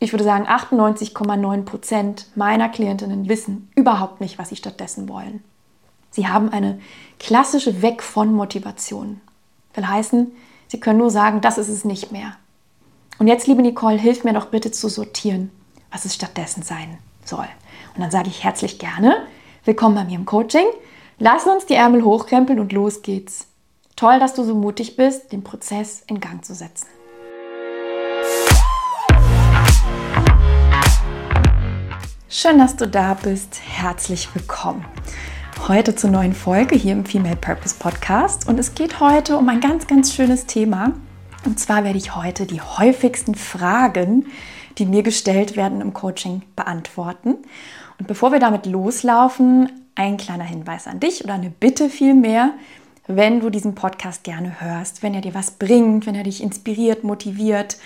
ich würde sagen, 98,9 Prozent meiner Klientinnen wissen überhaupt nicht, was sie stattdessen wollen. Sie haben eine klassische Weg von Motivation. Will heißen, sie können nur sagen, das ist es nicht mehr. Und jetzt, liebe Nicole, hilf mir doch bitte zu sortieren, was es stattdessen sein soll. Und dann sage ich herzlich gerne, willkommen bei mir im Coaching. Lass uns die Ärmel hochkrempeln und los geht's. Toll, dass du so mutig bist, den Prozess in Gang zu setzen. Schön, dass du da bist. Herzlich willkommen. Heute zur neuen Folge hier im Female Purpose Podcast. Und es geht heute um ein ganz, ganz schönes Thema. Und zwar werde ich heute die häufigsten Fragen, die mir gestellt werden im Coaching, beantworten. Und bevor wir damit loslaufen, ein kleiner Hinweis an dich oder eine Bitte vielmehr. Wenn du diesen Podcast gerne hörst, wenn er dir was bringt, wenn er dich inspiriert, motiviert,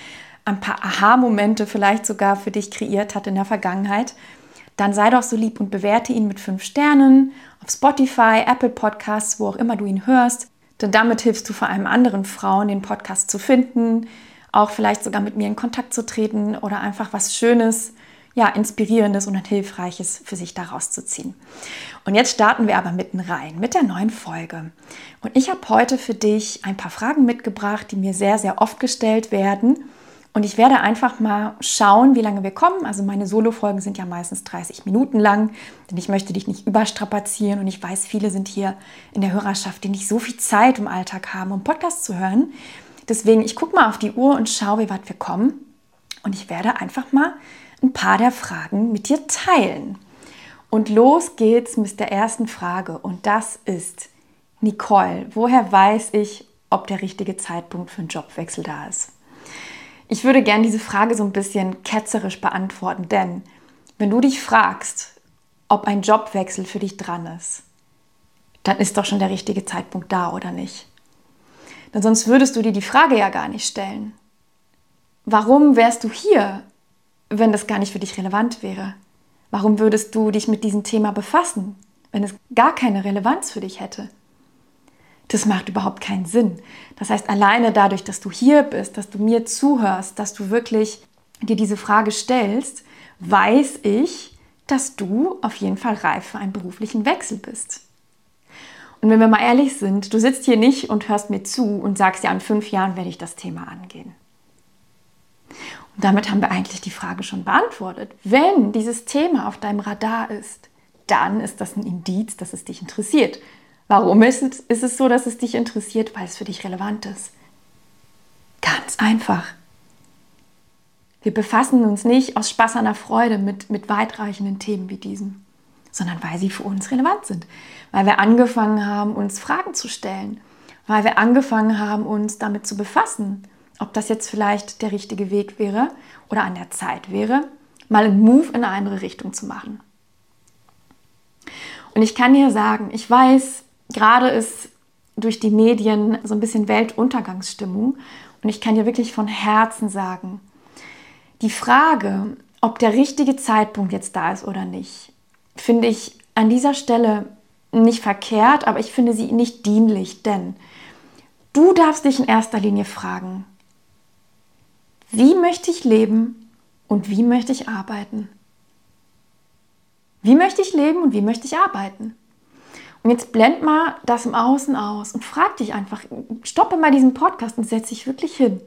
ein paar Aha-Momente vielleicht sogar für dich kreiert hat in der Vergangenheit, dann sei doch so lieb und bewerte ihn mit fünf Sternen auf Spotify, Apple Podcasts, wo auch immer du ihn hörst. Denn damit hilfst du vor allem anderen Frauen, den Podcast zu finden, auch vielleicht sogar mit mir in Kontakt zu treten oder einfach was Schönes, ja, Inspirierendes und Hilfreiches für sich daraus zu ziehen. Und jetzt starten wir aber mitten rein mit der neuen Folge. Und ich habe heute für dich ein paar Fragen mitgebracht, die mir sehr, sehr oft gestellt werden und ich werde einfach mal schauen, wie lange wir kommen. Also meine Solo-Folgen sind ja meistens 30 Minuten lang, denn ich möchte dich nicht überstrapazieren. Und ich weiß, viele sind hier in der Hörerschaft, die nicht so viel Zeit im Alltag haben, um Podcasts zu hören. Deswegen, ich gucke mal auf die Uhr und schaue, wie weit wir kommen. Und ich werde einfach mal ein paar der Fragen mit dir teilen. Und los geht's mit der ersten Frage. Und das ist, Nicole, woher weiß ich, ob der richtige Zeitpunkt für einen Jobwechsel da ist? Ich würde gerne diese Frage so ein bisschen ketzerisch beantworten, denn wenn du dich fragst, ob ein Jobwechsel für dich dran ist, dann ist doch schon der richtige Zeitpunkt da, oder nicht? Denn sonst würdest du dir die Frage ja gar nicht stellen. Warum wärst du hier, wenn das gar nicht für dich relevant wäre? Warum würdest du dich mit diesem Thema befassen, wenn es gar keine Relevanz für dich hätte? Das macht überhaupt keinen Sinn. Das heißt, alleine dadurch, dass du hier bist, dass du mir zuhörst, dass du wirklich dir diese Frage stellst, weiß ich, dass du auf jeden Fall reif für einen beruflichen Wechsel bist. Und wenn wir mal ehrlich sind, du sitzt hier nicht und hörst mir zu und sagst ja, in fünf Jahren werde ich das Thema angehen. Und damit haben wir eigentlich die Frage schon beantwortet. Wenn dieses Thema auf deinem Radar ist, dann ist das ein Indiz, dass es dich interessiert. Warum ist es, ist es so, dass es dich interessiert? Weil es für dich relevant ist. Ganz einfach. Wir befassen uns nicht aus Spaß an der Freude mit, mit weitreichenden Themen wie diesen, sondern weil sie für uns relevant sind. Weil wir angefangen haben, uns Fragen zu stellen. Weil wir angefangen haben, uns damit zu befassen, ob das jetzt vielleicht der richtige Weg wäre oder an der Zeit wäre, mal einen Move in eine andere Richtung zu machen. Und ich kann dir sagen, ich weiß, gerade ist durch die Medien so ein bisschen Weltuntergangsstimmung. Und ich kann dir wirklich von Herzen sagen, die Frage, ob der richtige Zeitpunkt jetzt da ist oder nicht, finde ich an dieser Stelle nicht verkehrt, aber ich finde sie nicht dienlich, denn du darfst dich in erster Linie fragen, wie möchte ich leben und wie möchte ich arbeiten? Wie möchte ich leben und wie möchte ich arbeiten? Und jetzt blend mal das im Außen aus und frag dich einfach, stoppe mal diesen Podcast und setz dich wirklich hin.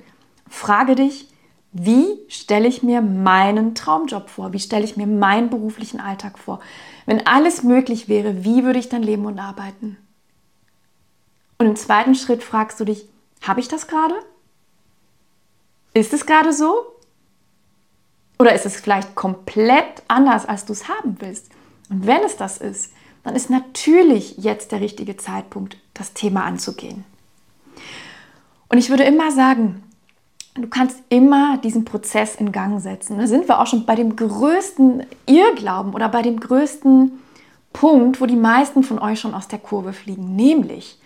Frage dich, wie stelle ich mir meinen Traumjob vor? Wie stelle ich mir meinen beruflichen Alltag vor? Wenn alles möglich wäre, wie würde ich dann leben und arbeiten? Und im zweiten Schritt fragst du dich, habe ich das gerade? Ist es gerade so? Oder ist es vielleicht komplett anders, als du es haben willst? Und wenn es das ist, dann ist natürlich jetzt der richtige Zeitpunkt, das Thema anzugehen. Und ich würde immer sagen, du kannst immer diesen Prozess in Gang setzen. Da sind wir auch schon bei dem größten Irrglauben oder bei dem größten Punkt, wo die meisten von euch schon aus der Kurve fliegen, nämlich,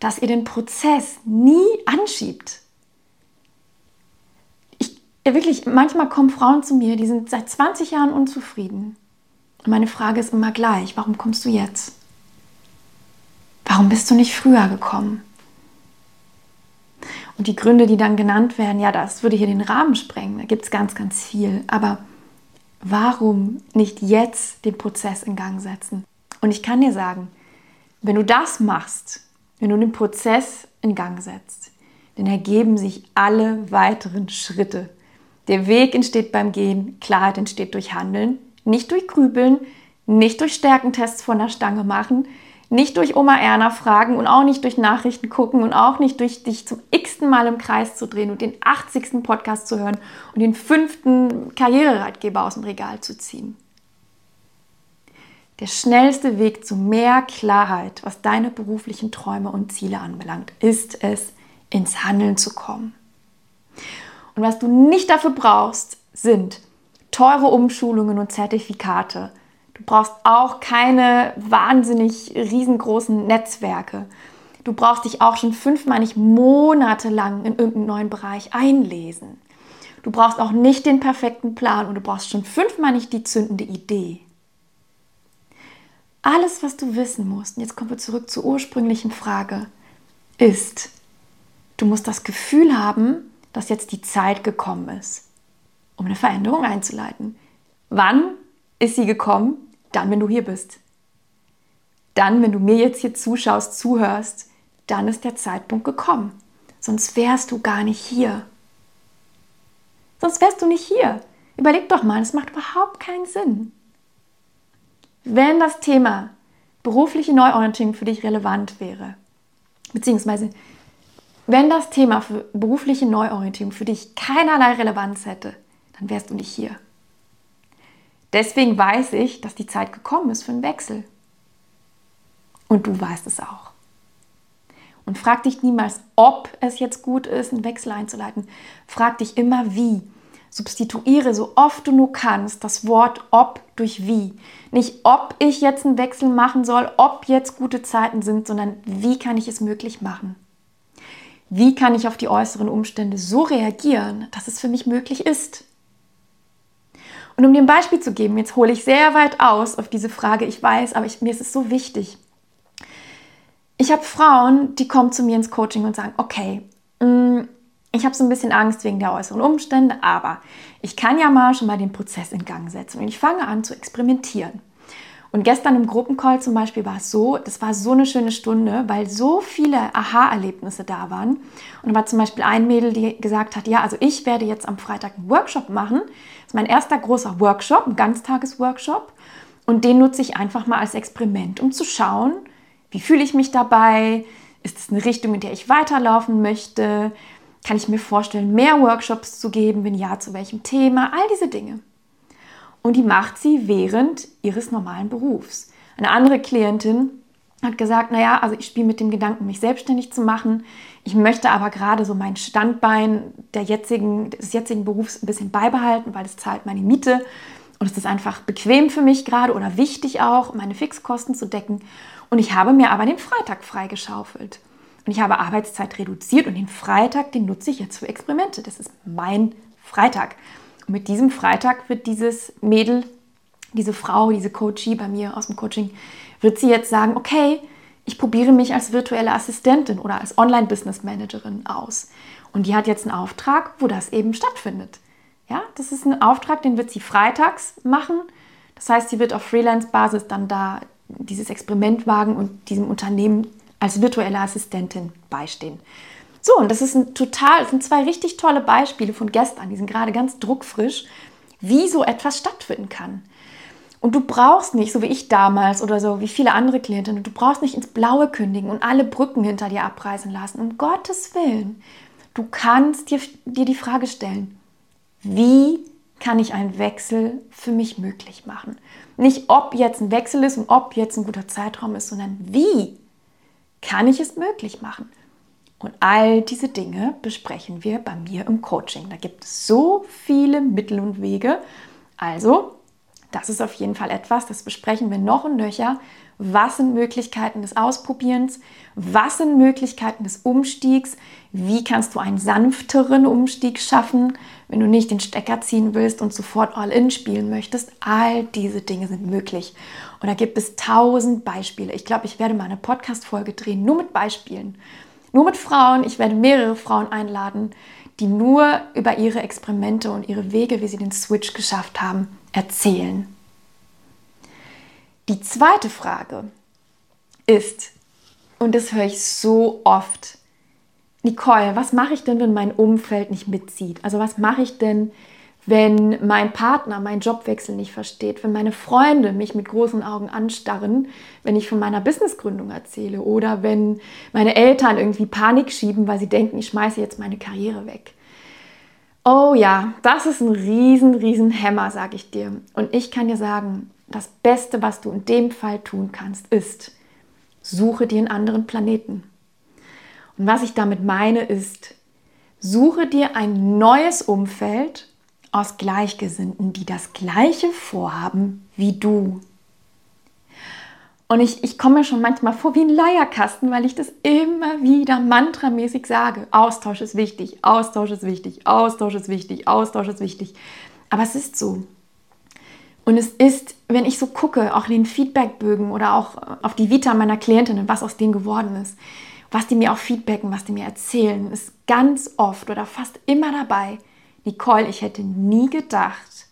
dass ihr den Prozess nie anschiebt. Ich, wirklich, manchmal kommen Frauen zu mir, die sind seit 20 Jahren unzufrieden und meine Frage ist immer gleich, warum kommst du jetzt? Warum bist du nicht früher gekommen? Und die Gründe, die dann genannt werden, ja, das würde hier den Rahmen sprengen. Da gibt es ganz, ganz viel. Aber warum nicht jetzt den Prozess in Gang setzen? Und ich kann dir sagen, wenn du das machst, wenn du den Prozess in Gang setzt, dann ergeben sich alle weiteren Schritte. Der Weg entsteht beim Gehen, Klarheit entsteht durch Handeln, nicht durch Grübeln, nicht durch Stärkentests von der Stange machen, nicht durch Oma Erna fragen und auch nicht durch Nachrichten gucken und auch nicht durch dich zum x-ten Mal im Kreis zu drehen und den 80. Podcast zu hören und den fünften Karriereratgeber aus dem Regal zu ziehen. Der schnellste Weg zu mehr Klarheit, was deine beruflichen Träume und Ziele anbelangt, ist es, ins Handeln zu kommen. Und was du nicht dafür brauchst, sind teure Umschulungen und Zertifikate. Du brauchst auch keine wahnsinnig riesengroßen Netzwerke. Du brauchst dich auch schon fünfmal nicht monatelang in irgendeinen neuen Bereich einlesen. Du brauchst auch nicht den perfekten Plan und du brauchst schon fünfmal nicht die zündende Idee. Alles, was du wissen musst, und jetzt kommen wir zurück zur ursprünglichen Frage, ist, du musst das Gefühl haben, dass jetzt die Zeit gekommen ist, um eine Veränderung einzuleiten. Wann ist sie gekommen? Dann, wenn du hier bist. Dann, wenn du mir jetzt hier zuschaust, zuhörst, dann ist der Zeitpunkt gekommen. Sonst wärst du gar nicht hier. Sonst wärst du nicht hier. Überleg doch mal, es macht überhaupt keinen Sinn. Wenn das Thema berufliche Neuorientierung für dich relevant wäre, beziehungsweise wenn das Thema berufliche Neuorientierung für dich keinerlei Relevanz hätte, dann wärst du nicht hier. Deswegen weiß ich, dass die Zeit gekommen ist für einen Wechsel. Und du weißt es auch. Und frag dich niemals, ob es jetzt gut ist, einen Wechsel einzuleiten. Frag dich immer, wie. Substituiere so oft du nur kannst das Wort ob durch wie. Nicht ob ich jetzt einen Wechsel machen soll, ob jetzt gute Zeiten sind, sondern wie kann ich es möglich machen. Wie kann ich auf die äußeren Umstände so reagieren, dass es für mich möglich ist? Und um dir ein Beispiel zu geben, jetzt hole ich sehr weit aus auf diese Frage, ich weiß, aber ich, mir ist es so wichtig. Ich habe Frauen, die kommen zu mir ins Coaching und sagen, okay, mm, ich habe so ein bisschen Angst wegen der äußeren Umstände, aber ich kann ja mal schon mal den Prozess in Gang setzen und ich fange an zu experimentieren. Und gestern im Gruppencall zum Beispiel war es so, das war so eine schöne Stunde, weil so viele Aha-Erlebnisse da waren. Und da war zum Beispiel ein Mädel, die gesagt hat, ja, also ich werde jetzt am Freitag einen Workshop machen. Das ist mein erster großer Workshop, ein Ganztagesworkshop. Und den nutze ich einfach mal als Experiment, um zu schauen, wie fühle ich mich dabei? Ist es eine Richtung, in der ich weiterlaufen möchte? Kann ich mir vorstellen, mehr Workshops zu geben? Wenn ja, zu welchem Thema? All diese Dinge und die macht sie während ihres normalen Berufs. Eine andere Klientin hat gesagt, naja, also ich spiele mit dem Gedanken, mich selbstständig zu machen. Ich möchte aber gerade so mein Standbein der jetzigen, des jetzigen Berufs ein bisschen beibehalten, weil es zahlt meine Miete und es ist einfach bequem für mich gerade oder wichtig auch, meine Fixkosten zu decken. Und ich habe mir aber den Freitag freigeschaufelt. Und ich habe Arbeitszeit reduziert und den Freitag, den nutze ich jetzt für Experimente. Das ist mein Freitag mit diesem Freitag wird dieses Mädel, diese Frau, diese Coachie bei mir aus dem Coaching, wird sie jetzt sagen, okay, ich probiere mich als virtuelle Assistentin oder als Online-Business-Managerin aus. Und die hat jetzt einen Auftrag, wo das eben stattfindet. Ja, das ist ein Auftrag, den wird sie freitags machen. Das heißt, sie wird auf Freelance-Basis dann da dieses Experiment wagen und diesem Unternehmen als virtuelle Assistentin beistehen. So, und das ist ein total, sind zwei richtig tolle Beispiele von gestern, die sind gerade ganz druckfrisch, wie so etwas stattfinden kann. Und du brauchst nicht, so wie ich damals oder so wie viele andere Klientinnen, du brauchst nicht ins Blaue kündigen und alle Brücken hinter dir abreißen lassen. Um Gottes Willen. Du kannst dir, dir die Frage stellen, wie kann ich einen Wechsel für mich möglich machen? Nicht, ob jetzt ein Wechsel ist und ob jetzt ein guter Zeitraum ist, sondern wie kann ich es möglich machen? Und all diese Dinge besprechen wir bei mir im Coaching. Da gibt es so viele Mittel und Wege. Also, das ist auf jeden Fall etwas, das besprechen wir noch und nöcher. Was sind Möglichkeiten des Ausprobierens? Was sind Möglichkeiten des Umstiegs? Wie kannst du einen sanfteren Umstieg schaffen, wenn du nicht den Stecker ziehen willst und sofort All-In spielen möchtest? All diese Dinge sind möglich. Und da gibt es tausend Beispiele. Ich glaube, ich werde mal eine Podcast-Folge drehen, nur mit Beispielen Nur mit Frauen. Ich werde mehrere Frauen einladen, die nur über ihre Experimente und ihre Wege, wie sie den Switch geschafft haben, erzählen. Die zweite Frage ist, und das höre ich so oft, Nicole, was mache ich denn, wenn mein Umfeld nicht mitzieht? Also was mache ich denn, wenn mein Partner meinen Jobwechsel nicht versteht, wenn meine Freunde mich mit großen Augen anstarren, wenn ich von meiner Businessgründung erzähle oder wenn meine Eltern irgendwie Panik schieben, weil sie denken, ich schmeiße jetzt meine Karriere weg. Oh ja, das ist ein riesen, riesen Hämmer, sage ich dir. Und ich kann dir sagen, das Beste, was du in dem Fall tun kannst, ist, suche dir einen anderen Planeten. Und was ich damit meine, ist, suche dir ein neues Umfeld, aus Gleichgesinnten, die das gleiche vorhaben wie du. Und ich, ich komme mir schon manchmal vor wie ein Leierkasten, weil ich das immer wieder mantramäßig sage. Austausch ist wichtig, Austausch ist wichtig, Austausch ist wichtig, Austausch ist wichtig. Aber es ist so. Und es ist, wenn ich so gucke, auch in den Feedbackbögen oder auch auf die Vita meiner Klientinnen, was aus denen geworden ist, was die mir auch feedbacken, was die mir erzählen, ist ganz oft oder fast immer dabei, Nicole, ich hätte nie gedacht,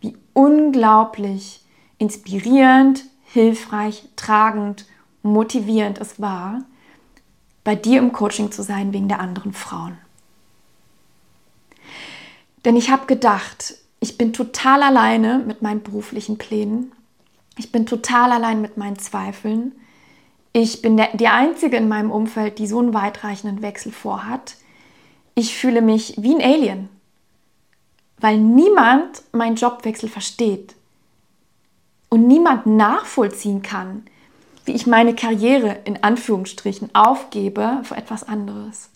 wie unglaublich inspirierend, hilfreich, tragend, motivierend es war, bei dir im Coaching zu sein wegen der anderen Frauen. Denn ich habe gedacht, ich bin total alleine mit meinen beruflichen Plänen. Ich bin total allein mit meinen Zweifeln. Ich bin der, die Einzige in meinem Umfeld, die so einen weitreichenden Wechsel vorhat. Ich fühle mich wie ein Alien weil niemand meinen Jobwechsel versteht und niemand nachvollziehen kann, wie ich meine Karriere in Anführungsstrichen aufgebe für etwas anderes.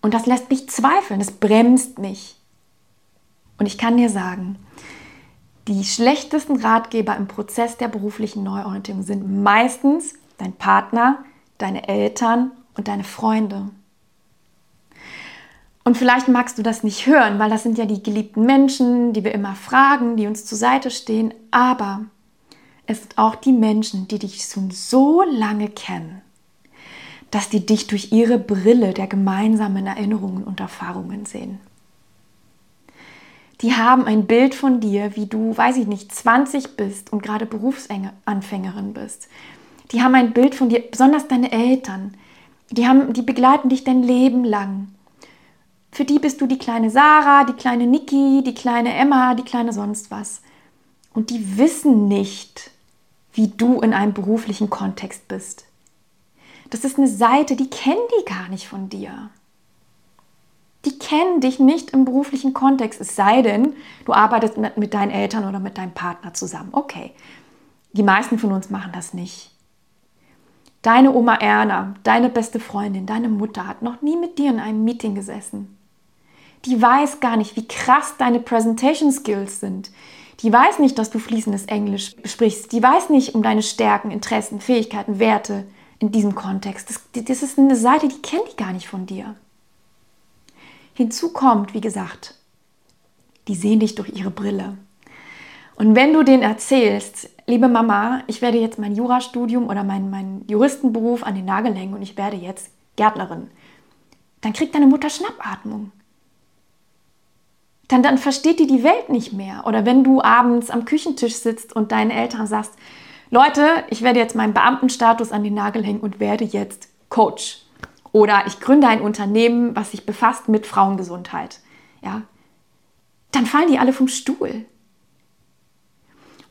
Und das lässt mich zweifeln, das bremst mich. Und ich kann dir sagen, die schlechtesten Ratgeber im Prozess der beruflichen Neuorientierung sind meistens dein Partner, deine Eltern und deine Freunde. Und vielleicht magst du das nicht hören, weil das sind ja die geliebten Menschen, die wir immer fragen, die uns zur Seite stehen. Aber es sind auch die Menschen, die dich schon so lange kennen, dass die dich durch ihre Brille der gemeinsamen Erinnerungen und Erfahrungen sehen. Die haben ein Bild von dir, wie du, weiß ich nicht, 20 bist und gerade Berufsanfängerin bist. Die haben ein Bild von dir, besonders deine Eltern. Die, haben, die begleiten dich dein Leben lang. Für die bist du die kleine Sarah, die kleine Niki, die kleine Emma, die kleine sonst was. Und die wissen nicht, wie du in einem beruflichen Kontext bist. Das ist eine Seite, die kennen die gar nicht von dir. Die kennen dich nicht im beruflichen Kontext, es sei denn, du arbeitest mit, deinen Eltern oder mit deinem Partner zusammen. Okay, die meisten von uns machen das nicht. Deine Oma Erna, deine beste Freundin, deine Mutter hat noch nie mit dir in einem Meeting gesessen die weiß gar nicht, wie krass deine Presentation Skills sind. Die weiß nicht, dass du fließendes Englisch sprichst. Die weiß nicht um deine Stärken, Interessen, Fähigkeiten, Werte in diesem Kontext. Das, das ist eine Seite, die kennt die gar nicht von dir. Hinzu kommt, wie gesagt, die sehen dich durch ihre Brille. Und wenn du denen erzählst, liebe Mama, ich werde jetzt mein Jurastudium oder meinen mein Juristenberuf an den Nagel hängen und ich werde jetzt Gärtnerin, dann kriegt deine Mutter Schnappatmung dann, dann versteht die die Welt nicht mehr. Oder wenn du abends am Küchentisch sitzt und deinen Eltern sagst, Leute, ich werde jetzt meinen Beamtenstatus an den Nagel hängen und werde jetzt Coach. Oder ich gründe ein Unternehmen, was sich befasst mit Frauengesundheit. Ja, dann fallen die alle vom Stuhl.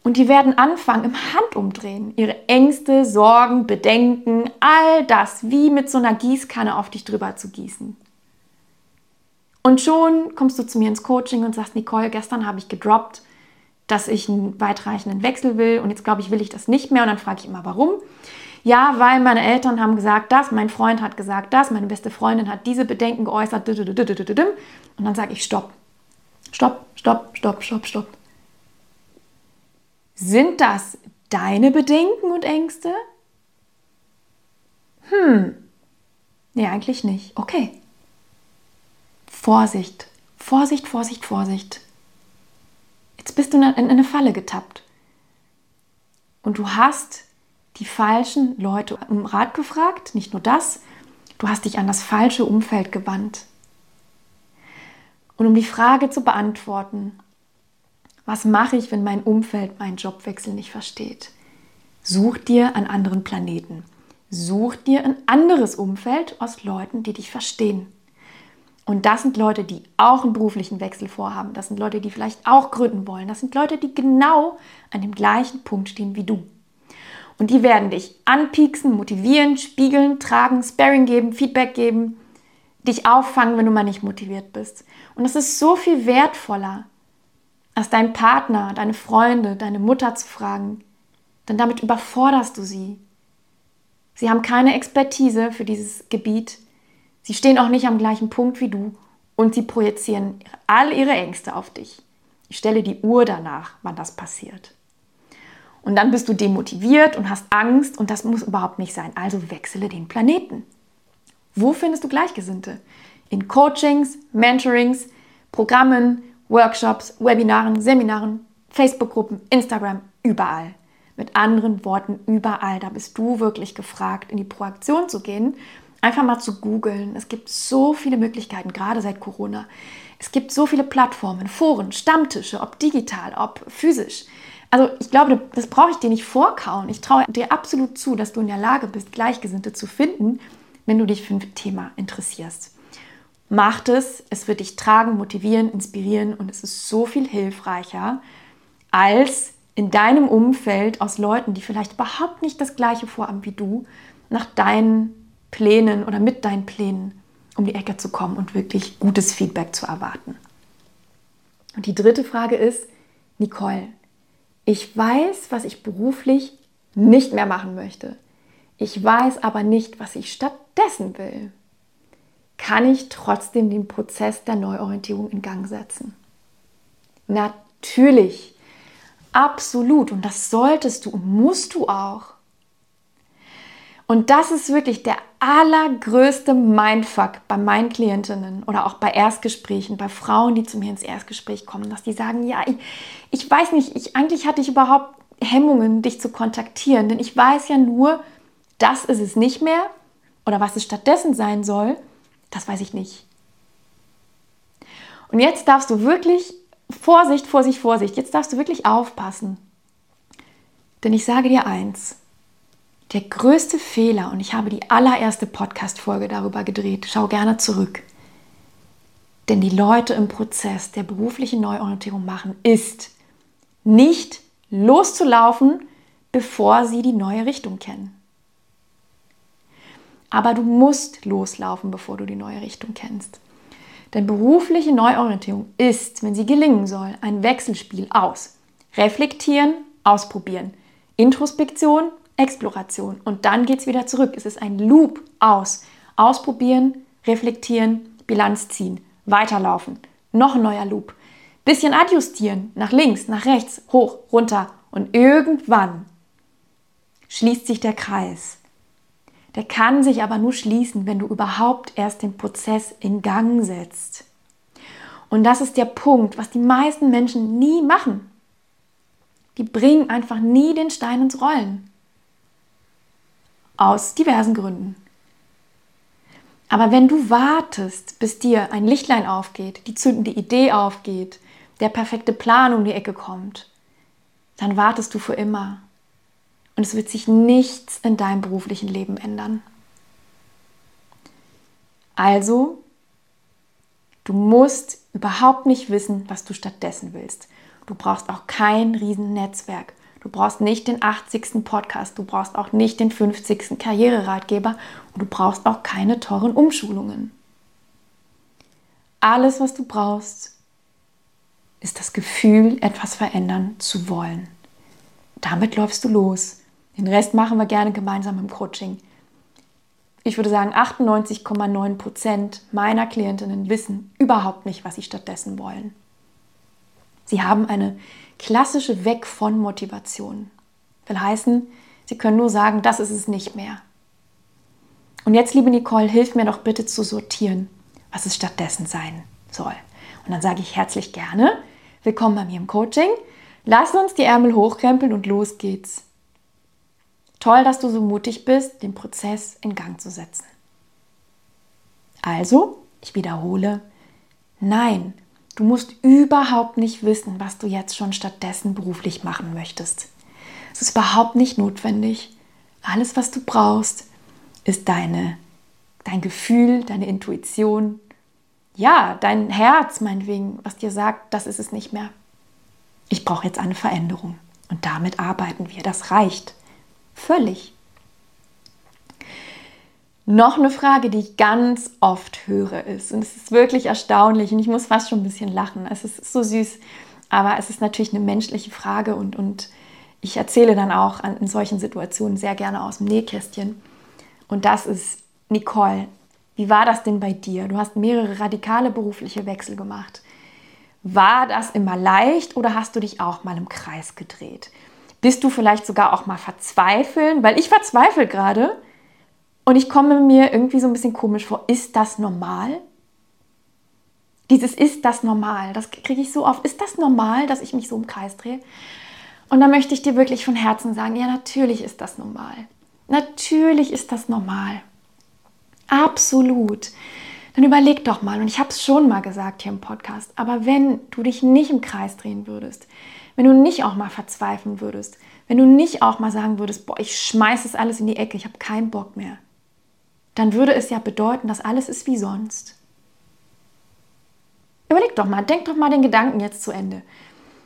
Und die werden anfangen, im Handumdrehen ihre Ängste, Sorgen, Bedenken, all das wie mit so einer Gießkanne auf dich drüber zu gießen. Und schon kommst du zu mir ins Coaching und sagst, Nicole, gestern habe ich gedroppt, dass ich einen weitreichenden Wechsel will und jetzt glaube ich, will ich das nicht mehr. Und dann frage ich immer, warum? Ja, weil meine Eltern haben gesagt das, mein Freund hat gesagt das, meine beste Freundin hat diese Bedenken geäußert. Und dann sage ich, stopp. Stopp, stopp, stopp, stopp, stopp. Sind das deine Bedenken und Ängste? Hm. Nee, eigentlich nicht. Okay. Vorsicht, Vorsicht, Vorsicht, Vorsicht. Jetzt bist du in eine Falle getappt. Und du hast die falschen Leute um Rat gefragt, nicht nur das, du hast dich an das falsche Umfeld gewandt. Und um die Frage zu beantworten, was mache ich, wenn mein Umfeld meinen Jobwechsel nicht versteht? Such dir einen anderen Planeten. Such dir ein anderes Umfeld aus Leuten, die dich verstehen. Und das sind Leute, die auch einen beruflichen Wechsel vorhaben. Das sind Leute, die vielleicht auch gründen wollen. Das sind Leute, die genau an dem gleichen Punkt stehen wie du. Und die werden dich anpieksen, motivieren, spiegeln, tragen, Sparring geben, Feedback geben, dich auffangen, wenn du mal nicht motiviert bist. Und es ist so viel wertvoller, als deinen Partner, deine Freunde, deine Mutter zu fragen, denn damit überforderst du sie. Sie haben keine Expertise für dieses Gebiet. Sie stehen auch nicht am gleichen Punkt wie du und sie projizieren all ihre Ängste auf dich. Ich stelle die Uhr danach, wann das passiert. Und dann bist du demotiviert und hast Angst und das muss überhaupt nicht sein. Also wechsle den Planeten. Wo findest du Gleichgesinnte? In Coachings, Mentorings, Programmen, Workshops, Webinaren, Seminaren, Facebook-Gruppen, Instagram, überall. Mit anderen Worten, überall. Da bist du wirklich gefragt, in die Proaktion zu gehen. Einfach mal zu googeln. Es gibt so viele Möglichkeiten, gerade seit Corona. Es gibt so viele Plattformen, Foren, Stammtische, ob digital, ob physisch. Also ich glaube, das brauche ich dir nicht vorkauen. Ich traue dir absolut zu, dass du in der Lage bist, Gleichgesinnte zu finden, wenn du dich für ein Thema interessierst. Mach es, es wird dich tragen, motivieren, inspirieren und es ist so viel hilfreicher als in deinem Umfeld aus Leuten, die vielleicht überhaupt nicht das gleiche vorhaben wie du, nach deinen Plänen oder mit deinen Plänen um die Ecke zu kommen und wirklich gutes Feedback zu erwarten. Und die dritte Frage ist, Nicole, ich weiß, was ich beruflich nicht mehr machen möchte. Ich weiß aber nicht, was ich stattdessen will. Kann ich trotzdem den Prozess der Neuorientierung in Gang setzen? Natürlich Absolut. Und das solltest du und musst du auch. Und das ist wirklich der allergrößte Mindfuck bei meinen Klientinnen oder auch bei Erstgesprächen, bei Frauen, die zu mir ins Erstgespräch kommen, dass die sagen, ja, ich, ich weiß nicht, ich, eigentlich hatte ich überhaupt Hemmungen, dich zu kontaktieren, denn ich weiß ja nur, das ist es nicht mehr oder was es stattdessen sein soll, das weiß ich nicht. Und jetzt darfst du wirklich Vorsicht, Vorsicht, Vorsicht, jetzt darfst du wirklich aufpassen. Denn ich sage dir eins, der größte Fehler, und ich habe die allererste Podcast-Folge darüber gedreht, schau gerne zurück. Denn die Leute im Prozess der beruflichen Neuorientierung machen, ist nicht loszulaufen, bevor sie die neue Richtung kennen. Aber du musst loslaufen, bevor du die neue Richtung kennst. Denn berufliche Neuorientierung ist, wenn sie gelingen soll, ein Wechselspiel aus Reflektieren, Ausprobieren, Introspektion, Exploration und dann geht es wieder zurück. Es ist ein Loop aus Ausprobieren, Reflektieren, Bilanz ziehen, weiterlaufen, noch ein neuer Loop, bisschen adjustieren, nach links, nach rechts, hoch, runter und irgendwann schließt sich der Kreis der kann sich aber nur schließen, wenn du überhaupt erst den Prozess in Gang setzt. Und das ist der Punkt, was die meisten Menschen nie machen. Die bringen einfach nie den Stein ins Rollen. Aus diversen Gründen. Aber wenn du wartest, bis dir ein Lichtlein aufgeht, die zündende Idee aufgeht, der perfekte Plan um die Ecke kommt, dann wartest du für immer. Und es wird sich nichts in deinem beruflichen Leben ändern. Also, du musst überhaupt nicht wissen, was du stattdessen willst. Du brauchst auch kein Riesennetzwerk. Du brauchst nicht den 80. Podcast, du brauchst auch nicht den 50. Karriereratgeber und du brauchst auch keine teuren Umschulungen. Alles, was du brauchst, ist das Gefühl, etwas verändern zu wollen. Damit läufst du los. Den Rest machen wir gerne gemeinsam im Coaching. Ich würde sagen, 98,9 Prozent meiner Klientinnen wissen überhaupt nicht, was sie stattdessen wollen. Sie haben eine klassische Weg von Motivation. Will heißen, sie können nur sagen, das ist es nicht mehr. Und jetzt, liebe Nicole, hilf mir doch bitte zu sortieren, was es stattdessen sein soll. Und dann sage ich herzlich gerne, willkommen bei mir im Coaching. Lass uns die Ärmel hochkrempeln und los geht's. Toll, dass du so mutig bist, den Prozess in Gang zu setzen. Also, ich wiederhole, nein, du musst überhaupt nicht wissen, was du jetzt schon stattdessen beruflich machen möchtest. Es ist überhaupt nicht notwendig. Alles, was du brauchst, ist deine, dein Gefühl, deine Intuition, ja, dein Herz, meinetwegen, was dir sagt, das ist es nicht mehr. Ich brauche jetzt eine Veränderung. Und damit arbeiten wir. Das reicht. Völlig. Noch eine Frage, die ich ganz oft höre, ist, und es ist wirklich erstaunlich und ich muss fast schon ein bisschen lachen. Es ist so süß, aber es ist natürlich eine menschliche Frage und, und ich erzähle dann auch in solchen Situationen sehr gerne aus dem Nähkästchen. Und das ist, Nicole, wie war das denn bei dir? Du hast mehrere radikale berufliche Wechsel gemacht. War das immer leicht oder hast du dich auch mal im Kreis gedreht? Bist du vielleicht sogar auch mal verzweifeln? Weil ich verzweifle gerade und ich komme mir irgendwie so ein bisschen komisch vor. Ist das normal? Dieses ist das normal, das kriege ich so oft. Ist das normal, dass ich mich so im Kreis drehe? Und da möchte ich dir wirklich von Herzen sagen, ja, natürlich ist das normal. Natürlich ist das normal. Absolut. Dann überleg doch mal, und ich habe es schon mal gesagt hier im Podcast, aber wenn du dich nicht im Kreis drehen würdest, wenn du nicht auch mal verzweifeln würdest, wenn du nicht auch mal sagen würdest, boah, ich schmeiße es alles in die Ecke, ich habe keinen Bock mehr, dann würde es ja bedeuten, dass alles ist wie sonst. Überleg doch mal, denk doch mal den Gedanken jetzt zu Ende.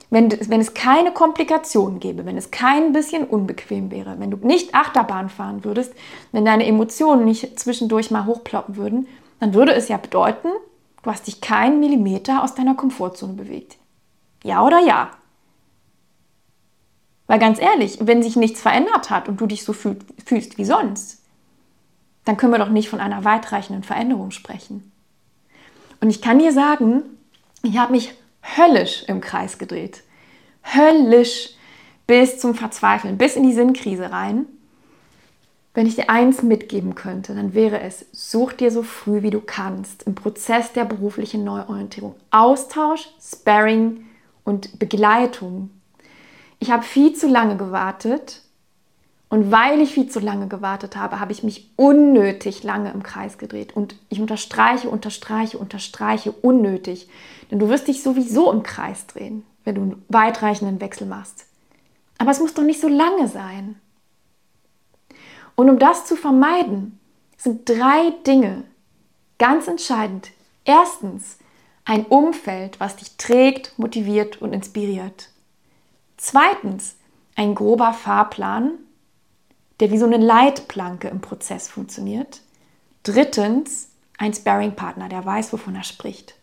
Wenn, wenn es keine Komplikationen gäbe, wenn es kein bisschen unbequem wäre, wenn du nicht Achterbahn fahren würdest, wenn deine Emotionen nicht zwischendurch mal hochploppen würden, dann würde es ja bedeuten, du hast dich keinen Millimeter aus deiner Komfortzone bewegt. Ja oder ja? Weil ganz ehrlich, wenn sich nichts verändert hat und du dich so fühlst wie sonst, dann können wir doch nicht von einer weitreichenden Veränderung sprechen. Und ich kann dir sagen, ich habe mich höllisch im Kreis gedreht. Höllisch bis zum Verzweifeln, bis in die Sinnkrise rein. Wenn ich dir eins mitgeben könnte, dann wäre es, such dir so früh wie du kannst im Prozess der beruflichen Neuorientierung Austausch, Sparring und Begleitung. Ich habe viel zu lange gewartet und weil ich viel zu lange gewartet habe, habe ich mich unnötig lange im Kreis gedreht. Und ich unterstreiche, unterstreiche, unterstreiche unnötig. Denn du wirst dich sowieso im Kreis drehen, wenn du einen weitreichenden Wechsel machst. Aber es muss doch nicht so lange sein. Und um das zu vermeiden, sind drei Dinge ganz entscheidend. Erstens, ein Umfeld, was dich trägt, motiviert und inspiriert. Zweitens, ein grober Fahrplan, der wie so eine Leitplanke im Prozess funktioniert. Drittens, ein Sparring-Partner, der weiß, wovon er spricht.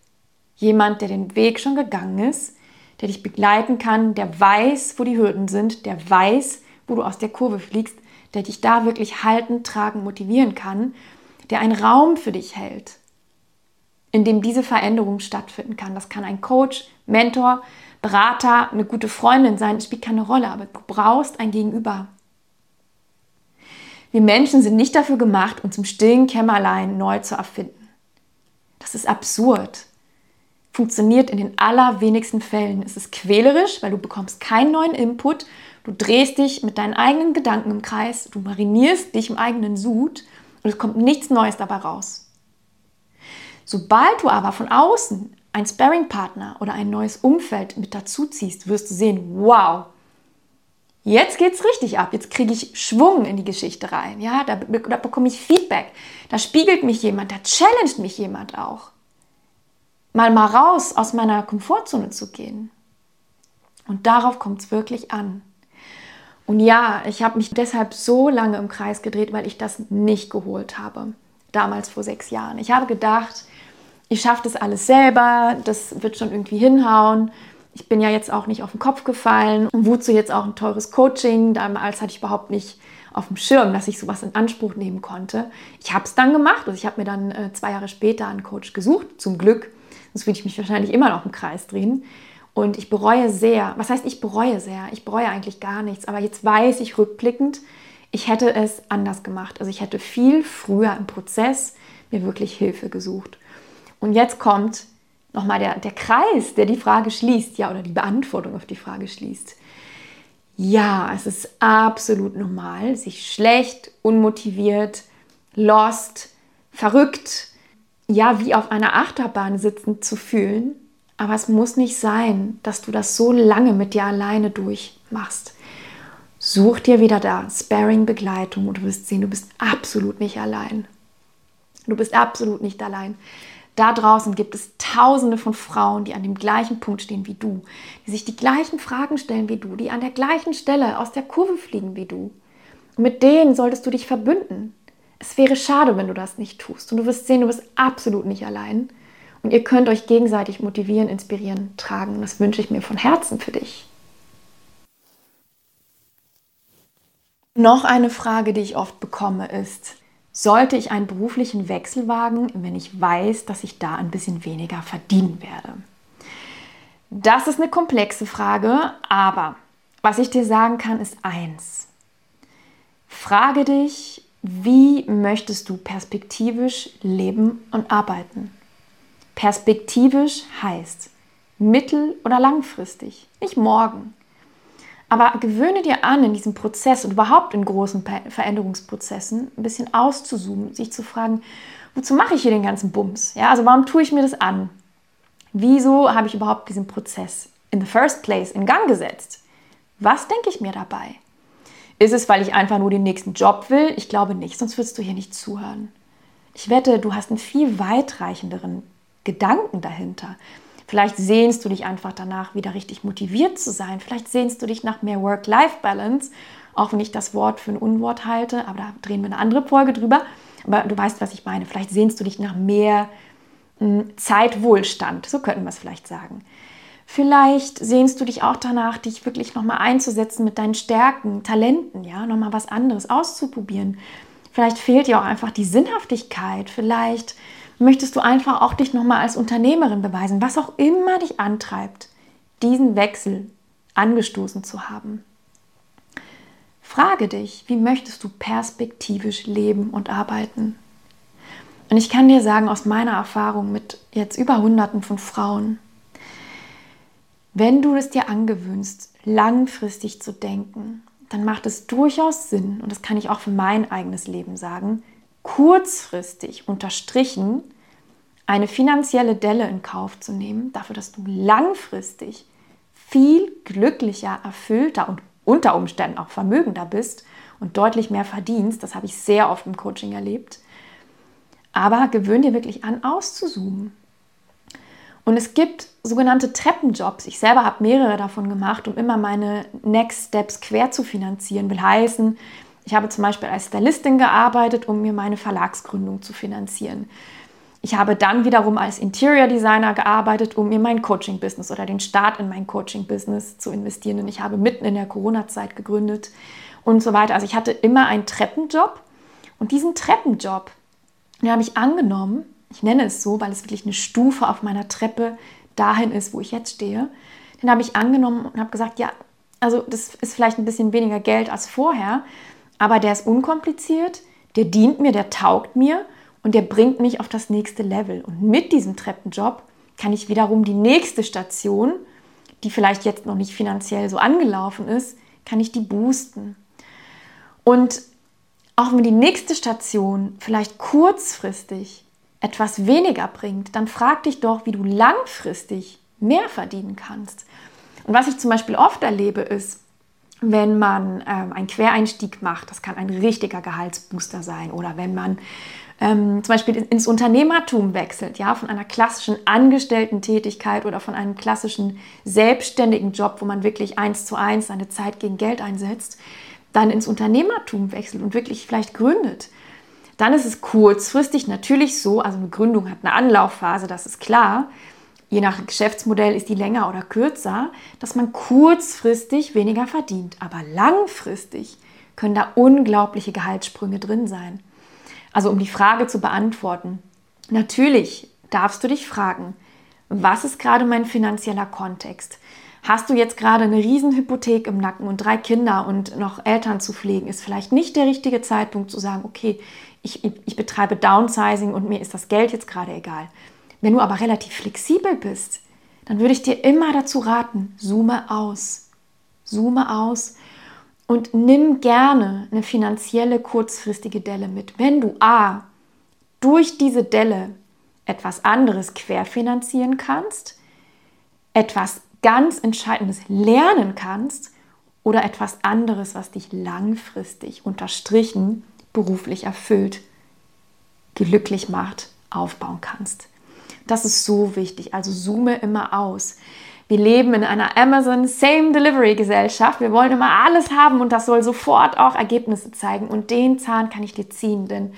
Jemand, der den Weg schon gegangen ist, der dich begleiten kann, der weiß, wo die Hürden sind, der weiß, wo du aus der Kurve fliegst, der dich da wirklich halten, tragen, motivieren kann, der einen Raum für dich hält, in dem diese Veränderung stattfinden kann. Das kann ein Coach, Mentor, Berater, eine gute Freundin sein, das spielt keine Rolle, aber du brauchst ein Gegenüber. Wir Menschen sind nicht dafür gemacht, uns im stillen Kämmerlein neu zu erfinden. Das ist absurd. Funktioniert in den allerwenigsten Fällen. Es ist quälerisch, weil du bekommst keinen neuen Input Du drehst dich mit deinen eigenen Gedanken im Kreis, du marinierst dich im eigenen Sud und es kommt nichts Neues dabei raus. Sobald du aber von außen einen Sparring-Partner oder ein neues Umfeld mit dazu ziehst, wirst du sehen, wow, jetzt geht's richtig ab. Jetzt kriege ich Schwung in die Geschichte rein. Ja, da, da bekomme ich Feedback. Da spiegelt mich jemand, da challenged mich jemand auch. Mal mal raus aus meiner Komfortzone zu gehen. Und darauf kommt es wirklich an. Und ja, ich habe mich deshalb so lange im Kreis gedreht, weil ich das nicht geholt habe. Damals vor sechs Jahren. Ich habe gedacht, ich schaffe das alles selber, das wird schon irgendwie hinhauen. Ich bin ja jetzt auch nicht auf den Kopf gefallen. Und wozu jetzt auch ein teures Coaching? Damals hatte ich überhaupt nicht auf dem Schirm, dass ich sowas in Anspruch nehmen konnte. Ich habe es dann gemacht. Also ich habe mir dann äh, zwei Jahre später einen Coach gesucht, zum Glück. Sonst würde ich mich wahrscheinlich immer noch im Kreis drehen. Und ich bereue sehr, was heißt ich bereue sehr? Ich bereue eigentlich gar nichts, aber jetzt weiß ich rückblickend, ich hätte es anders gemacht. Also ich hätte viel früher im Prozess mir wirklich Hilfe gesucht. Und jetzt kommt nochmal der, der Kreis, der die Frage schließt, ja, oder die Beantwortung auf die Frage schließt. Ja, es ist absolut normal, sich schlecht, unmotiviert, lost, verrückt, ja, wie auf einer Achterbahn sitzend zu fühlen. Aber es muss nicht sein, dass du das so lange mit dir alleine durchmachst. Such dir wieder da Sparing-Begleitung und du wirst sehen, du bist absolut nicht allein. Du bist absolut nicht allein. Da draußen gibt es tausende von Frauen, die an dem gleichen Punkt stehen wie du, die sich die gleichen Fragen stellen wie du, die an der gleichen Stelle aus der Kurve fliegen wie du. Und mit denen solltest du dich verbünden. Es wäre schade, wenn du das nicht tust. Und du wirst sehen, du bist absolut nicht allein. Und ihr könnt euch gegenseitig motivieren, inspirieren, tragen. Das wünsche ich mir von Herzen für dich. Noch eine Frage, die ich oft bekomme, ist, sollte ich einen beruflichen Wechsel wagen, wenn ich weiß, dass ich da ein bisschen weniger verdienen werde? Das ist eine komplexe Frage, aber was ich dir sagen kann, ist eins. Frage dich, wie möchtest du perspektivisch leben und arbeiten? Perspektivisch heißt mittel- oder langfristig, nicht morgen. Aber gewöhne dir an, in diesem Prozess und überhaupt in großen Veränderungsprozessen ein bisschen auszuzoomen, sich zu fragen, wozu mache ich hier den ganzen Bums? Ja, also warum tue ich mir das an? Wieso habe ich überhaupt diesen Prozess in the first place in Gang gesetzt? Was denke ich mir dabei? Ist es, weil ich einfach nur den nächsten Job will? Ich glaube nicht, sonst würdest du hier nicht zuhören. Ich wette, du hast einen viel weitreichenderen Gedanken dahinter. Vielleicht sehnst du dich einfach danach, wieder richtig motiviert zu sein. Vielleicht sehnst du dich nach mehr Work-Life-Balance, auch wenn ich das Wort für ein Unwort halte, aber da drehen wir eine andere Folge drüber. Aber du weißt, was ich meine. Vielleicht sehnst du dich nach mehr hm, Zeitwohlstand, so könnten wir es vielleicht sagen. Vielleicht sehnst du dich auch danach, dich wirklich nochmal einzusetzen mit deinen Stärken, Talenten, ja, nochmal was anderes auszuprobieren. Vielleicht fehlt dir auch einfach die Sinnhaftigkeit. Vielleicht möchtest du einfach auch dich nochmal als Unternehmerin beweisen, was auch immer dich antreibt, diesen Wechsel angestoßen zu haben. Frage dich, wie möchtest du perspektivisch leben und arbeiten? Und ich kann dir sagen, aus meiner Erfahrung mit jetzt über Hunderten von Frauen, wenn du es dir angewöhnst, langfristig zu denken, dann macht es durchaus Sinn, und das kann ich auch für mein eigenes Leben sagen, kurzfristig unterstrichen eine finanzielle Delle in Kauf zu nehmen, dafür, dass du langfristig viel glücklicher, erfüllter und unter Umständen auch vermögender bist und deutlich mehr verdienst. Das habe ich sehr oft im Coaching erlebt. Aber gewöhn dir wirklich an, auszuzoomen. Und es gibt sogenannte Treppenjobs. Ich selber habe mehrere davon gemacht, um immer meine Next Steps quer zu finanzieren. Will heißen, ich habe zum Beispiel als Stylistin gearbeitet, um mir meine Verlagsgründung zu finanzieren. Ich habe dann wiederum als Interior Designer gearbeitet, um mir mein Coaching-Business oder den Start in mein Coaching-Business zu investieren. Und ich habe mitten in der Corona-Zeit gegründet und so weiter. Also ich hatte immer einen Treppenjob. Und diesen Treppenjob, den habe ich angenommen, ich nenne es so, weil es wirklich eine Stufe auf meiner Treppe dahin ist, wo ich jetzt stehe, den habe ich angenommen und habe gesagt, ja, also das ist vielleicht ein bisschen weniger Geld als vorher, aber der ist unkompliziert, der dient mir, der taugt mir und der bringt mich auf das nächste Level. Und mit diesem Treppenjob kann ich wiederum die nächste Station, die vielleicht jetzt noch nicht finanziell so angelaufen ist, kann ich die boosten. Und auch wenn die nächste Station vielleicht kurzfristig etwas weniger bringt, dann frag dich doch, wie du langfristig mehr verdienen kannst. Und was ich zum Beispiel oft erlebe, ist, wenn man ähm, einen Quereinstieg macht, das kann ein richtiger Gehaltsbooster sein, oder wenn man ähm, zum Beispiel ins Unternehmertum wechselt, ja, von einer klassischen Angestellten-Tätigkeit oder von einem klassischen selbstständigen Job, wo man wirklich eins zu eins seine Zeit gegen Geld einsetzt, dann ins Unternehmertum wechselt und wirklich vielleicht gründet, dann ist es kurzfristig natürlich so, also eine Gründung hat eine Anlaufphase, das ist klar. Je nach Geschäftsmodell ist die länger oder kürzer, dass man kurzfristig weniger verdient. Aber langfristig können da unglaubliche Gehaltssprünge drin sein. Also um die Frage zu beantworten, natürlich darfst du dich fragen, was ist gerade mein finanzieller Kontext? Hast du jetzt gerade eine Riesenhypothek im Nacken und drei Kinder und noch Eltern zu pflegen, ist vielleicht nicht der richtige Zeitpunkt zu sagen, okay, ich, ich betreibe Downsizing und mir ist das Geld jetzt gerade egal. Wenn du aber relativ flexibel bist, dann würde ich dir immer dazu raten, zoome aus. Zoome aus und nimm gerne eine finanzielle kurzfristige Delle mit. Wenn du A, durch diese Delle etwas anderes querfinanzieren kannst, etwas ganz Entscheidendes lernen kannst oder etwas anderes, was dich langfristig unterstrichen beruflich erfüllt, glücklich macht, aufbauen kannst. Das ist so wichtig. Also zoome immer aus. Wir leben in einer Amazon Same Delivery Gesellschaft. Wir wollen immer alles haben und das soll sofort auch Ergebnisse zeigen. Und den Zahn kann ich dir ziehen, denn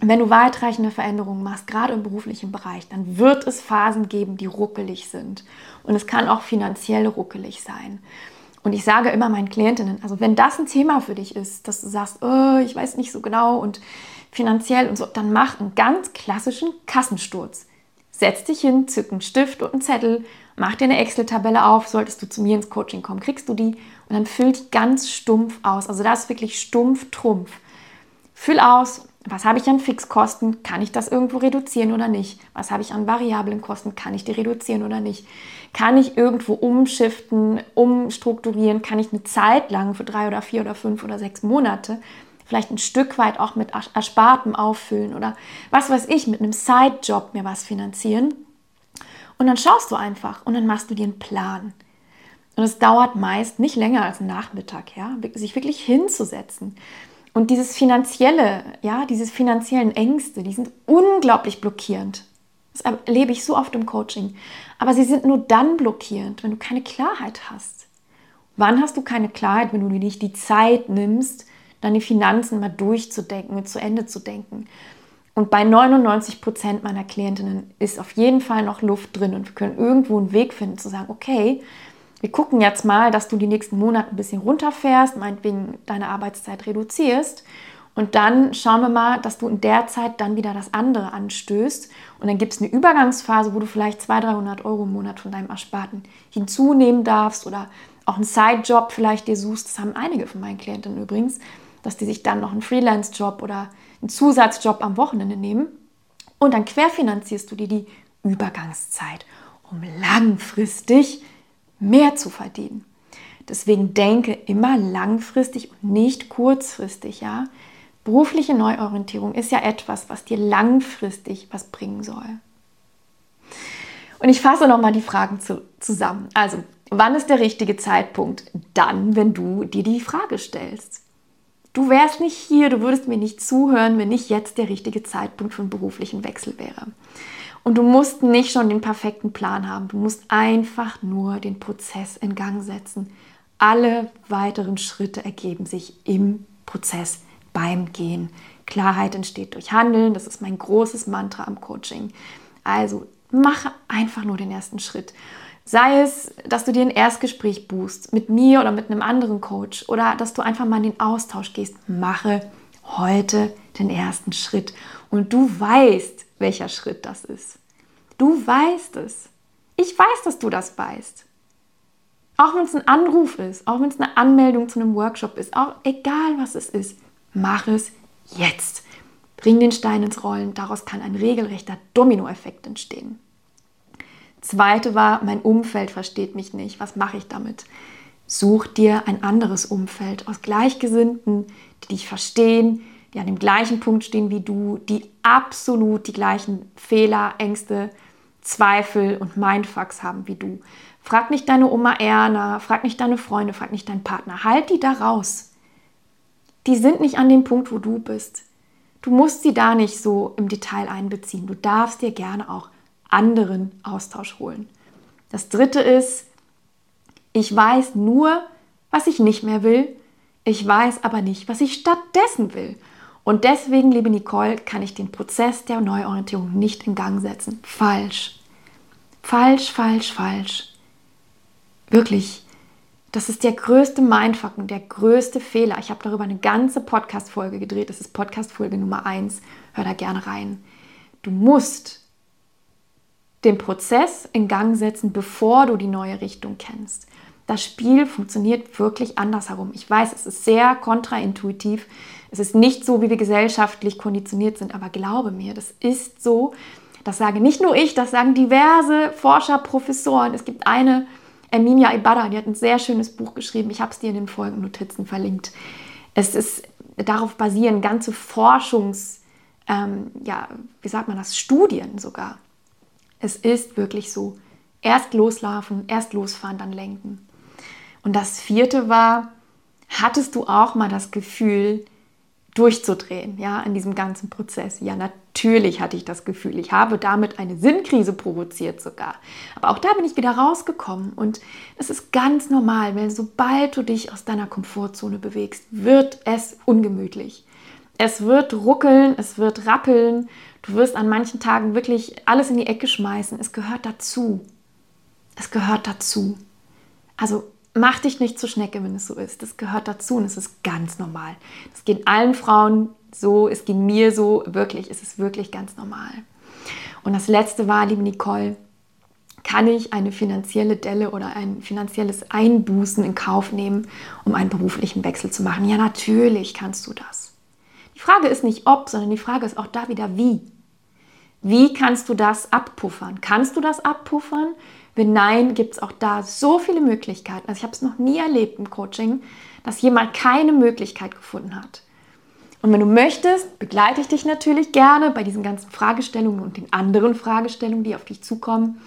wenn du weitreichende Veränderungen machst, gerade im beruflichen Bereich, dann wird es Phasen geben, die ruckelig sind. Und es kann auch finanziell ruckelig sein. Und ich sage immer meinen Klientinnen, also wenn das ein Thema für dich ist, dass du sagst, oh, ich weiß nicht so genau und finanziell und so, dann mach einen ganz klassischen Kassensturz. Setz dich hin, zück einen Stift und einen Zettel, mach dir eine Excel-Tabelle auf, solltest du zu mir ins Coaching kommen, kriegst du die und dann füll die ganz stumpf aus. Also das ist wirklich stumpf, trumpf. Füll aus, was habe ich an Fixkosten? Kann ich das irgendwo reduzieren oder nicht? Was habe ich an variablen Kosten? Kann ich die reduzieren oder nicht? Kann ich irgendwo umschiften, umstrukturieren? Kann ich eine Zeit lang für drei oder vier oder fünf oder sechs Monate vielleicht ein Stück weit auch mit Erspartem auffüllen oder was weiß ich, mit einem Sidejob mir was finanzieren? Und dann schaust du einfach und dann machst du dir einen Plan. Und es dauert meist nicht länger als einen Nachmittag, ja, sich wirklich hinzusetzen und dieses finanzielle, ja, diese finanziellen Ängste, die sind unglaublich blockierend. Das erlebe ich so oft im Coaching. Aber sie sind nur dann blockierend, wenn du keine Klarheit hast. Wann hast du keine Klarheit, wenn du dir nicht die Zeit nimmst, deine Finanzen mal durchzudenken und zu Ende zu denken? Und bei 99 Prozent meiner Klientinnen ist auf jeden Fall noch Luft drin und wir können irgendwo einen Weg finden zu sagen, okay, wir gucken jetzt mal, dass du die nächsten Monate ein bisschen runterfährst, meinetwegen deine Arbeitszeit reduzierst. Und dann schauen wir mal, dass du in der Zeit dann wieder das andere anstößt. Und dann gibt es eine Übergangsphase, wo du vielleicht 200, 300 Euro im Monat von deinem Ersparten hinzunehmen darfst oder auch einen Sidejob vielleicht dir suchst. Das haben einige von meinen Klientinnen übrigens, dass die sich dann noch einen Freelance-Job oder einen Zusatzjob am Wochenende nehmen. Und dann querfinanzierst du dir die Übergangszeit, um langfristig mehr zu verdienen. Deswegen denke immer langfristig und nicht kurzfristig, ja. Berufliche Neuorientierung ist ja etwas, was dir langfristig was bringen soll. Und ich fasse nochmal die Fragen zu, zusammen. Also, wann ist der richtige Zeitpunkt? Dann, wenn du dir die Frage stellst. Du wärst nicht hier, du würdest mir nicht zuhören, wenn nicht jetzt der richtige Zeitpunkt für einen beruflichen Wechsel wäre. Und du musst nicht schon den perfekten Plan haben. Du musst einfach nur den Prozess in Gang setzen. Alle weiteren Schritte ergeben sich im Prozess beim Gehen. Klarheit entsteht durch Handeln. Das ist mein großes Mantra am Coaching. Also mache einfach nur den ersten Schritt. Sei es, dass du dir ein Erstgespräch buchst mit mir oder mit einem anderen Coach oder dass du einfach mal in den Austausch gehst. Mache heute den ersten Schritt. Und du weißt, welcher Schritt das ist. Du weißt es. Ich weiß, dass du das weißt. Auch wenn es ein Anruf ist, auch wenn es eine Anmeldung zu einem Workshop ist, auch egal was es ist, mach es jetzt. Bring den Stein ins Rollen, daraus kann ein regelrechter Dominoeffekt entstehen. Zweite war, mein Umfeld versteht mich nicht. Was mache ich damit? Such dir ein anderes Umfeld aus Gleichgesinnten, die dich verstehen, die an dem gleichen Punkt stehen wie du, die absolut die gleichen Fehler, Ängste, Zweifel und Mindfucks haben wie du. Frag nicht deine Oma Erna, frag nicht deine Freunde, frag nicht deinen Partner. Halt die da raus. Die sind nicht an dem Punkt, wo du bist. Du musst sie da nicht so im Detail einbeziehen. Du darfst dir gerne auch anderen Austausch holen. Das dritte ist, ich weiß nur, was ich nicht mehr will. Ich weiß aber nicht, was ich stattdessen will. Und deswegen, liebe Nicole, kann ich den Prozess der Neuorientierung nicht in Gang setzen. Falsch. Falsch, falsch, falsch. Wirklich. Das ist der größte Mindfuck und der größte Fehler. Ich habe darüber eine ganze Podcast-Folge gedreht. Das ist Podcast-Folge Nummer 1. Hör da gerne rein. Du musst den Prozess in Gang setzen, bevor du die neue Richtung kennst. Das Spiel funktioniert wirklich andersherum. Ich weiß, es ist sehr kontraintuitiv, es ist nicht so, wie wir gesellschaftlich konditioniert sind, aber glaube mir, das ist so. Das sage nicht nur ich, das sagen diverse Forscher, Professoren. Es gibt eine, Erminia Ibarra, die hat ein sehr schönes Buch geschrieben. Ich habe es dir in den Folgennotizen verlinkt. Es ist darauf basieren ganze Forschungsartikel ähm, ja, wie sagt man das, Studien sogar. Es ist wirklich so, erst loslaufen, erst losfahren, dann lenken. Und das vierte war, hattest du auch mal das Gefühl, durchzudrehen, ja, in diesem ganzen Prozess. Ja, natürlich hatte ich das Gefühl. Ich habe damit eine Sinnkrise provoziert sogar. Aber auch da bin ich wieder rausgekommen und es ist ganz normal, weil sobald du dich aus deiner Komfortzone bewegst, wird es ungemütlich. Es wird ruckeln, es wird rappeln. Du wirst an manchen Tagen wirklich alles in die Ecke schmeißen. Es gehört dazu. Es gehört dazu. Also mach dich nicht zur Schnecke, wenn es so ist. Das gehört dazu und es ist ganz normal. Das geht allen Frauen so, es geht mir so, wirklich, es ist wirklich ganz normal. Und das letzte war, liebe Nicole, kann ich eine finanzielle Delle oder ein finanzielles Einbußen in Kauf nehmen, um einen beruflichen Wechsel zu machen? Ja, natürlich kannst du das. Die Frage ist nicht ob, sondern die Frage ist auch da wieder wie. Wie kannst du das abpuffern? Kannst du das abpuffern? Wenn nein, gibt es auch da so viele Möglichkeiten. Also ich habe es noch nie erlebt im Coaching, dass jemand keine Möglichkeit gefunden hat. Und wenn du möchtest, begleite ich dich natürlich gerne bei diesen ganzen Fragestellungen und den anderen Fragestellungen, die auf dich zukommen.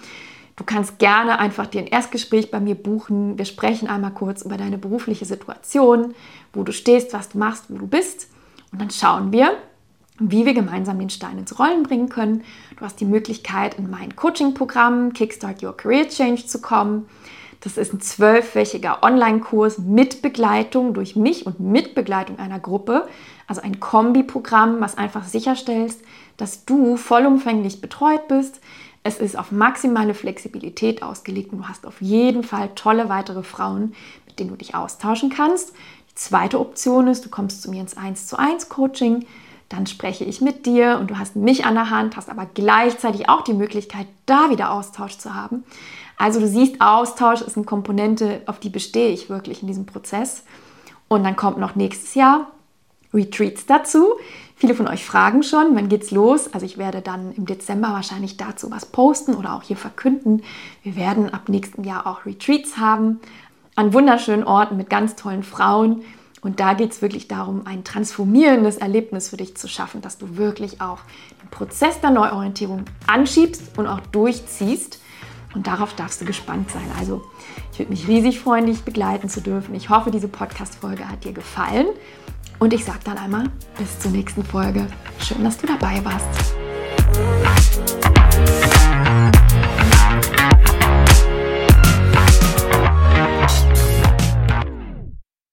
Du kannst gerne einfach dir ein Erstgespräch bei mir buchen. Wir sprechen einmal kurz über deine berufliche Situation, wo du stehst, was du machst, wo du bist. Und dann schauen wir, wie wir gemeinsam den Stein ins Rollen bringen können. Du hast die Möglichkeit, in mein Coaching-Programm Kickstart Your Career Change zu kommen. Das ist ein zwölfwöchiger Online-Kurs mit Begleitung durch mich und mit Begleitung einer Gruppe. Also ein Kombi-Programm, was einfach sicherstellt, dass du vollumfänglich betreut bist. Es ist auf maximale Flexibilität ausgelegt und du hast auf jeden Fall tolle weitere Frauen, mit denen du dich austauschen kannst. Die zweite Option ist, du kommst zu mir ins 1 zu 1 Coaching dann spreche ich mit dir und du hast mich an der Hand, hast aber gleichzeitig auch die Möglichkeit, da wieder Austausch zu haben. Also du siehst, Austausch ist eine Komponente, auf die bestehe ich wirklich in diesem Prozess. Und dann kommt noch nächstes Jahr Retreats dazu. Viele von euch fragen schon, wann geht's los? Also ich werde dann im Dezember wahrscheinlich dazu was posten oder auch hier verkünden. Wir werden ab nächstem Jahr auch Retreats haben an wunderschönen Orten mit ganz tollen Frauen, und da geht es wirklich darum, ein transformierendes Erlebnis für dich zu schaffen, dass du wirklich auch den Prozess der Neuorientierung anschiebst und auch durchziehst. Und darauf darfst du gespannt sein. Also ich würde mich riesig freuen, dich begleiten zu dürfen. Ich hoffe, diese Podcast-Folge hat dir gefallen. Und ich sage dann einmal bis zur nächsten Folge. Schön, dass du dabei warst.